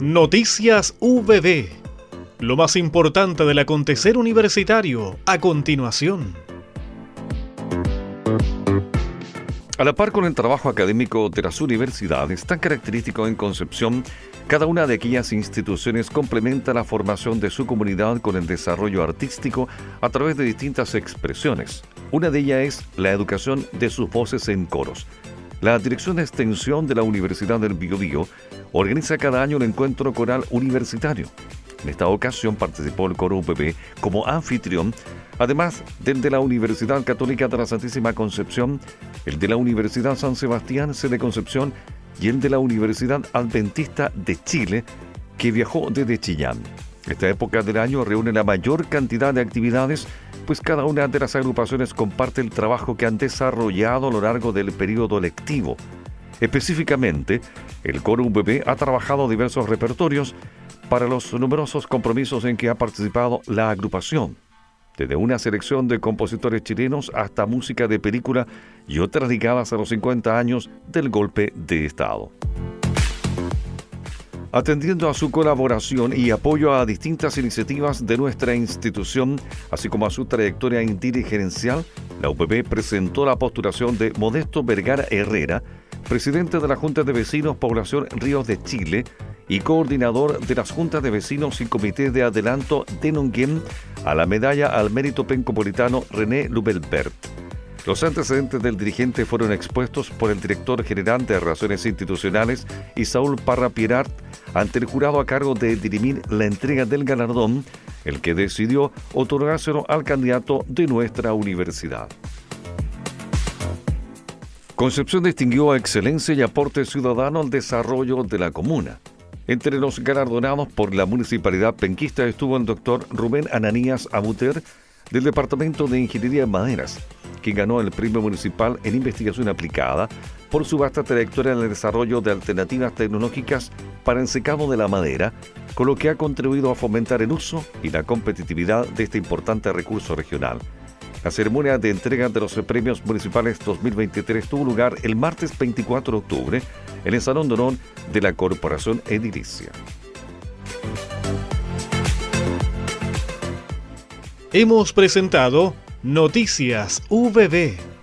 Noticias VB. Lo más importante del acontecer universitario a continuación. A la par con el trabajo académico de las universidades, tan característico en Concepción, cada una de aquellas instituciones complementa la formación de su comunidad con el desarrollo artístico a través de distintas expresiones. Una de ellas es la educación de sus voces en coros. La Dirección de Extensión de la Universidad del Biobío organiza cada año el encuentro coral universitario. En esta ocasión participó el coro UPB como anfitrión, además del de la Universidad Católica de la Santísima Concepción, el de la Universidad San Sebastián, sede Concepción, y el de la Universidad Adventista de Chile, que viajó desde Chillán. Esta época del año reúne la mayor cantidad de actividades, pues cada una de las agrupaciones comparte el trabajo que han desarrollado a lo largo del periodo lectivo. Específicamente, el coro UBB ha trabajado diversos repertorios para los numerosos compromisos en que ha participado la agrupación, desde una selección de compositores chilenos hasta música de película y otras ligadas a los 50 años del golpe de Estado. Atendiendo a su colaboración y apoyo a distintas iniciativas de nuestra institución, así como a su trayectoria dirigencial, la UPB presentó la postulación de Modesto Vergara Herrera, presidente de la Junta de Vecinos Población Ríos de Chile y coordinador de las juntas de vecinos y comité de adelanto de Nonguén a la medalla al mérito pencopolitano René Lubelbert. Los antecedentes del dirigente fueron expuestos por el director general de Relaciones Institucionales, Isaúl Parra Pirart, ante el jurado a cargo de dirimir la entrega del galardón, el que decidió otorgárselo al candidato de nuestra universidad. Concepción distinguió a excelencia y aporte ciudadano al desarrollo de la comuna. Entre los galardonados por la municipalidad penquista estuvo el doctor Rubén Ananías Abuter del Departamento de Ingeniería en Maderas, quien ganó el premio municipal en investigación aplicada por su vasta trayectoria en el desarrollo de alternativas tecnológicas para el secado de la madera, con lo que ha contribuido a fomentar el uso y la competitividad de este importante recurso regional. La ceremonia de entrega de los premios municipales 2023 tuvo lugar el martes 24 de octubre en el Salón de Honor de la Corporación Edilicia. Hemos presentado Noticias VB